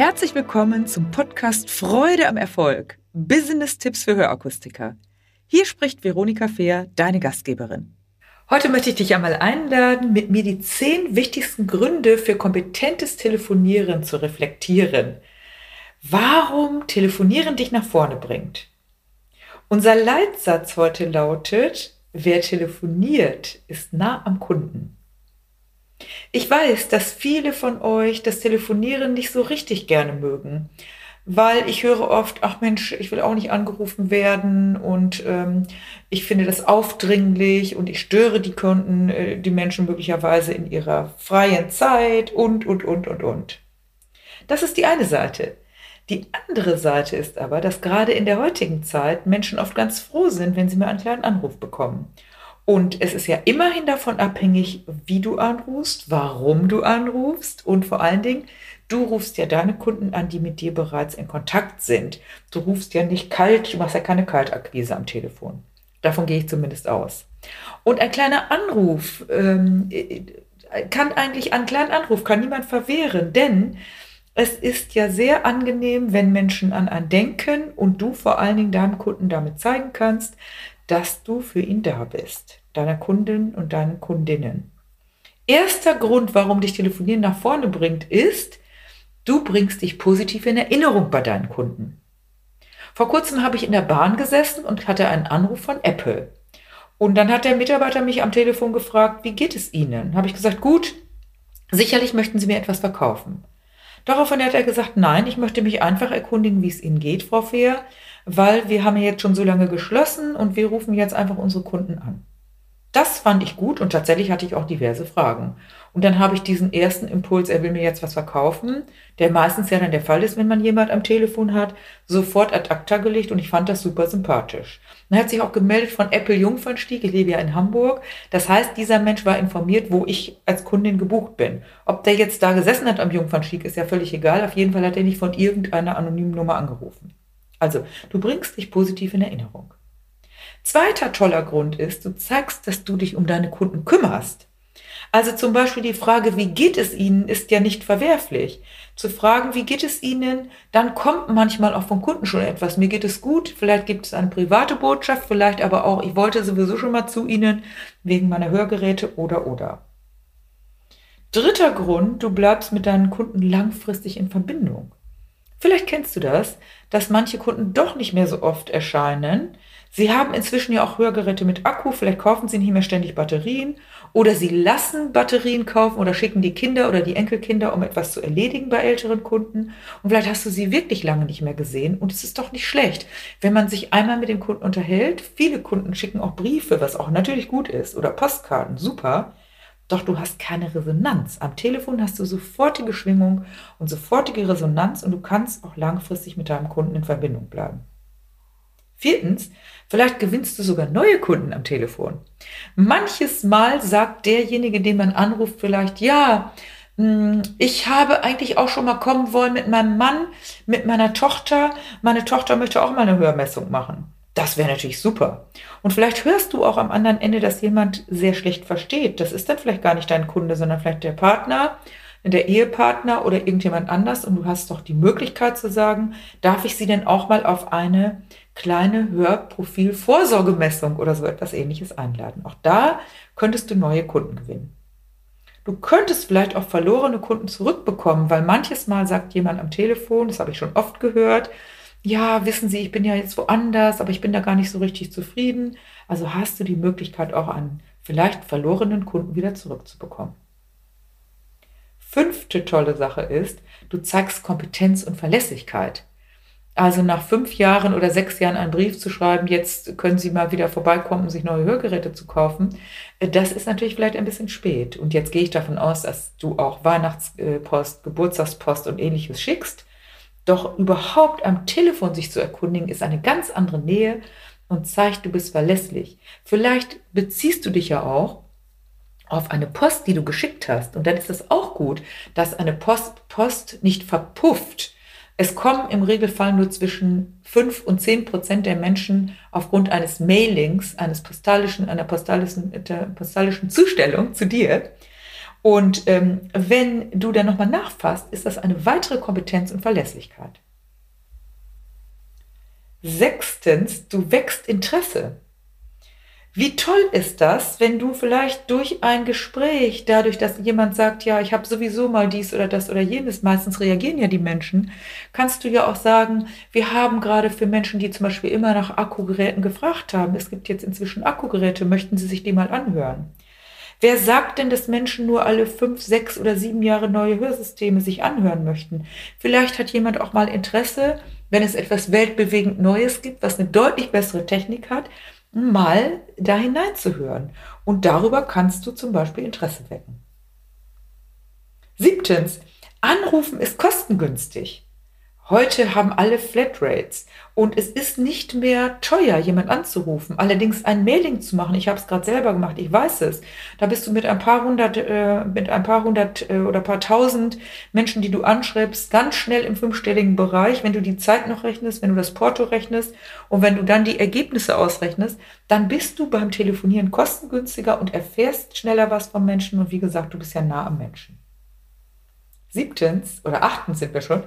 Herzlich willkommen zum Podcast Freude am Erfolg. Business-Tipps für Hörakustiker. Hier spricht Veronika Fehr, deine Gastgeberin. Heute möchte ich dich einmal einladen, mit mir die zehn wichtigsten Gründe für kompetentes Telefonieren zu reflektieren. Warum Telefonieren dich nach vorne bringt. Unser Leitsatz heute lautet, wer telefoniert, ist nah am Kunden. Ich weiß, dass viele von euch das Telefonieren nicht so richtig gerne mögen weil ich höre oft, ach Mensch, ich will auch nicht angerufen werden und ähm, ich finde das aufdringlich und ich störe die Kunden, äh, die Menschen möglicherweise in ihrer freien Zeit und, und, und, und, und. Das ist die eine Seite. Die andere Seite ist aber, dass gerade in der heutigen Zeit Menschen oft ganz froh sind, wenn sie mal einen kleinen Anruf bekommen. Und es ist ja immerhin davon abhängig, wie du anrufst, warum du anrufst und vor allen Dingen, Du rufst ja deine Kunden an, die mit dir bereits in Kontakt sind. Du rufst ja nicht kalt, du machst ja keine Kaltakquise am Telefon. Davon gehe ich zumindest aus. Und ein kleiner Anruf ähm, kann eigentlich, einen kleinen Anruf kann niemand verwehren, denn es ist ja sehr angenehm, wenn Menschen an einen denken und du vor allen Dingen deinem Kunden damit zeigen kannst, dass du für ihn da bist, deiner Kunden und deinen Kundinnen. Erster Grund, warum dich Telefonieren nach vorne bringt, ist, Du bringst dich positiv in Erinnerung bei deinen Kunden. Vor kurzem habe ich in der Bahn gesessen und hatte einen Anruf von Apple. Und dann hat der Mitarbeiter mich am Telefon gefragt, wie geht es Ihnen? Habe ich gesagt, gut, sicherlich möchten Sie mir etwas verkaufen. Daraufhin hat er gesagt, nein, ich möchte mich einfach erkundigen, wie es Ihnen geht, Frau Fehr, weil wir haben jetzt schon so lange geschlossen und wir rufen jetzt einfach unsere Kunden an. Das fand ich gut und tatsächlich hatte ich auch diverse Fragen. Und dann habe ich diesen ersten Impuls, er will mir jetzt was verkaufen, der meistens ja dann der Fall ist, wenn man jemand am Telefon hat, sofort ad acta gelegt und ich fand das super sympathisch. Dann hat sich auch gemeldet von Apple Jungfernstieg, ich lebe ja in Hamburg. Das heißt, dieser Mensch war informiert, wo ich als Kundin gebucht bin. Ob der jetzt da gesessen hat am Jungfernstieg, ist ja völlig egal. Auf jeden Fall hat er nicht von irgendeiner anonymen Nummer angerufen. Also, du bringst dich positiv in Erinnerung. Zweiter toller Grund ist, du zeigst, dass du dich um deine Kunden kümmerst. Also zum Beispiel die Frage, wie geht es Ihnen, ist ja nicht verwerflich. Zu fragen, wie geht es Ihnen, dann kommt manchmal auch vom Kunden schon etwas. Mir geht es gut, vielleicht gibt es eine private Botschaft, vielleicht aber auch, ich wollte sowieso schon mal zu Ihnen wegen meiner Hörgeräte oder oder. Dritter Grund, du bleibst mit deinen Kunden langfristig in Verbindung. Vielleicht kennst du das, dass manche Kunden doch nicht mehr so oft erscheinen, Sie haben inzwischen ja auch Hörgeräte mit Akku, vielleicht kaufen Sie nicht mehr ständig Batterien oder Sie lassen Batterien kaufen oder schicken die Kinder oder die Enkelkinder, um etwas zu erledigen bei älteren Kunden. Und vielleicht hast du sie wirklich lange nicht mehr gesehen und es ist doch nicht schlecht, wenn man sich einmal mit dem Kunden unterhält. Viele Kunden schicken auch Briefe, was auch natürlich gut ist, oder Postkarten, super. Doch du hast keine Resonanz. Am Telefon hast du sofortige Schwingung und sofortige Resonanz und du kannst auch langfristig mit deinem Kunden in Verbindung bleiben. Viertens, vielleicht gewinnst du sogar neue Kunden am Telefon. Manches Mal sagt derjenige, den man anruft, vielleicht, ja, hm, ich habe eigentlich auch schon mal kommen wollen mit meinem Mann, mit meiner Tochter. Meine Tochter möchte auch mal eine Hörmessung machen. Das wäre natürlich super. Und vielleicht hörst du auch am anderen Ende, dass jemand sehr schlecht versteht. Das ist dann vielleicht gar nicht dein Kunde, sondern vielleicht der Partner, der Ehepartner oder irgendjemand anders. Und du hast doch die Möglichkeit zu sagen, darf ich sie denn auch mal auf eine kleine Hörprofil-Vorsorgemessung oder so etwas ähnliches einladen. Auch da könntest du neue Kunden gewinnen. Du könntest vielleicht auch verlorene Kunden zurückbekommen, weil manches Mal sagt jemand am Telefon, das habe ich schon oft gehört, ja, wissen Sie, ich bin ja jetzt woanders, aber ich bin da gar nicht so richtig zufrieden. Also hast du die Möglichkeit auch einen vielleicht verlorenen Kunden wieder zurückzubekommen. Fünfte tolle Sache ist, du zeigst Kompetenz und Verlässlichkeit. Also nach fünf Jahren oder sechs Jahren einen Brief zu schreiben, jetzt können Sie mal wieder vorbeikommen, um sich neue Hörgeräte zu kaufen, äh, das ist natürlich vielleicht ein bisschen spät. Und jetzt gehe ich davon aus, dass du auch Weihnachtspost, Geburtstagspost und ähnliches schickst. Doch überhaupt am Telefon sich zu erkundigen, ist eine ganz andere Nähe und zeigt, du bist verlässlich. Vielleicht beziehst du dich ja auch auf eine Post, die du geschickt hast. Und dann ist es auch gut, dass eine Post, Post nicht verpufft, es kommen im Regelfall nur zwischen 5 und 10 Prozent der Menschen aufgrund eines Mailings, eines postalischen, einer postalischen, postalischen Zustellung zu dir. Und ähm, wenn du dann nochmal nachfasst, ist das eine weitere Kompetenz und Verlässlichkeit. Sechstens, du wächst Interesse. Wie toll ist das, wenn du vielleicht durch ein Gespräch, dadurch, dass jemand sagt, ja, ich habe sowieso mal dies oder das oder jenes, meistens reagieren ja die Menschen, kannst du ja auch sagen, wir haben gerade für Menschen, die zum Beispiel immer nach Akkugeräten gefragt haben, es gibt jetzt inzwischen Akkugeräte, möchten Sie sich die mal anhören? Wer sagt denn, dass Menschen nur alle fünf, sechs oder sieben Jahre neue Hörsysteme sich anhören möchten? Vielleicht hat jemand auch mal Interesse, wenn es etwas weltbewegend Neues gibt, was eine deutlich bessere Technik hat, mal da hineinzuhören. Und darüber kannst du zum Beispiel Interesse wecken. Siebtens, Anrufen ist kostengünstig. Heute haben alle Flatrates und es ist nicht mehr teuer, jemand anzurufen. Allerdings ein Mailing zu machen, ich habe es gerade selber gemacht, ich weiß es. Da bist du mit ein paar hundert, äh, mit ein paar hundert äh, oder paar tausend Menschen, die du anschreibst, ganz schnell im fünfstelligen Bereich. Wenn du die Zeit noch rechnest, wenn du das Porto rechnest und wenn du dann die Ergebnisse ausrechnest, dann bist du beim Telefonieren kostengünstiger und erfährst schneller was vom Menschen. Und wie gesagt, du bist ja nah am Menschen. Siebtens oder achtens sind wir schon,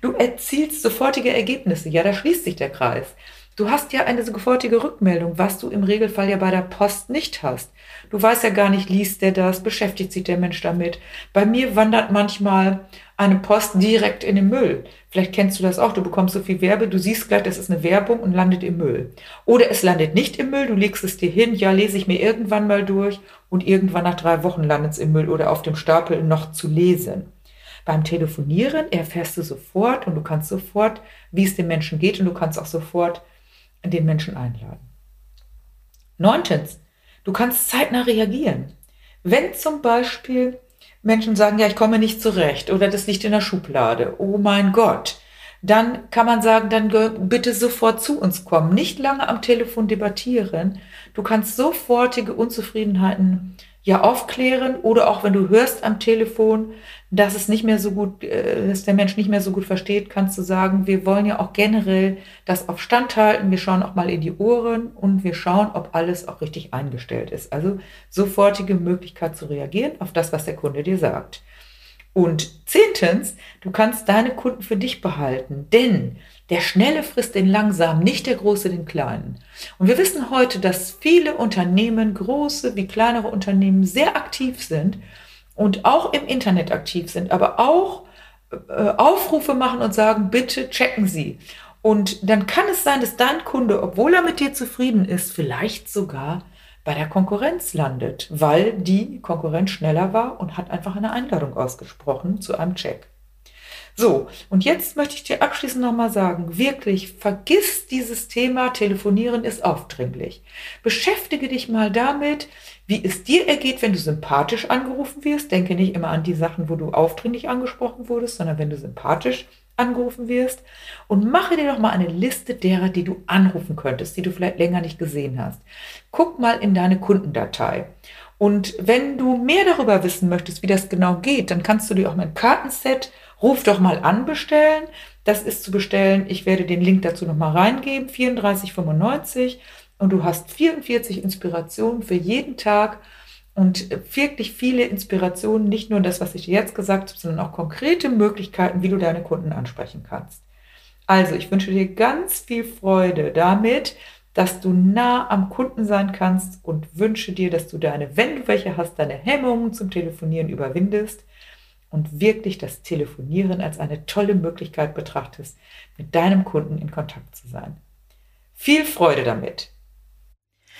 du erzielst sofortige Ergebnisse. Ja, da schließt sich der Kreis. Du hast ja eine sofortige Rückmeldung, was du im Regelfall ja bei der Post nicht hast. Du weißt ja gar nicht, liest der das, beschäftigt sich der Mensch damit. Bei mir wandert manchmal eine Post direkt in den Müll. Vielleicht kennst du das auch, du bekommst so viel Werbe, du siehst gleich, das ist eine Werbung und landet im Müll. Oder es landet nicht im Müll, du legst es dir hin, ja, lese ich mir irgendwann mal durch und irgendwann nach drei Wochen landet es im Müll oder auf dem Stapel noch zu lesen. Beim Telefonieren erfährst du sofort und du kannst sofort, wie es dem Menschen geht und du kannst auch sofort den Menschen einladen. Neuntens, du kannst zeitnah reagieren. Wenn zum Beispiel Menschen sagen, ja, ich komme nicht zurecht oder das liegt in der Schublade, oh mein Gott, dann kann man sagen, dann bitte sofort zu uns kommen. Nicht lange am Telefon debattieren. Du kannst sofortige Unzufriedenheiten ja aufklären oder auch wenn du hörst am Telefon, dass es nicht mehr so gut, äh, dass der Mensch nicht mehr so gut versteht, kannst du sagen, wir wollen ja auch generell das auf Stand halten. Wir schauen auch mal in die Ohren und wir schauen, ob alles auch richtig eingestellt ist. Also sofortige Möglichkeit zu reagieren auf das, was der Kunde dir sagt. Und zehntens, du kannst deine Kunden für dich behalten, denn der Schnelle frisst den Langsamen, nicht der Große den Kleinen. Und wir wissen heute, dass viele Unternehmen, große wie kleinere Unternehmen, sehr aktiv sind und auch im Internet aktiv sind, aber auch äh, Aufrufe machen und sagen, bitte checken Sie. Und dann kann es sein, dass dein Kunde, obwohl er mit dir zufrieden ist, vielleicht sogar bei der Konkurrenz landet, weil die Konkurrenz schneller war und hat einfach eine Einladung ausgesprochen zu einem Check. So, und jetzt möchte ich dir abschließend nochmal sagen, wirklich, vergiss dieses Thema, telefonieren ist aufdringlich. Beschäftige dich mal damit, wie es dir ergeht, wenn du sympathisch angerufen wirst. Denke nicht immer an die Sachen, wo du aufdringlich angesprochen wurdest, sondern wenn du sympathisch angerufen wirst. Und mache dir doch mal eine Liste derer, die du anrufen könntest, die du vielleicht länger nicht gesehen hast. Guck mal in deine Kundendatei. Und wenn du mehr darüber wissen möchtest, wie das genau geht, dann kannst du dir auch mein Kartenset Ruf doch mal an bestellen. Das ist zu bestellen. Ich werde den Link dazu nochmal reingeben. 34,95 und du hast 44 Inspirationen für jeden Tag und wirklich viele Inspirationen, nicht nur das, was ich dir jetzt gesagt habe, sondern auch konkrete Möglichkeiten, wie du deine Kunden ansprechen kannst. Also, ich wünsche dir ganz viel Freude damit, dass du nah am Kunden sein kannst und wünsche dir, dass du deine, wenn du welche hast, deine Hemmungen zum Telefonieren überwindest und wirklich das Telefonieren als eine tolle Möglichkeit betrachtest, mit deinem Kunden in Kontakt zu sein. Viel Freude damit!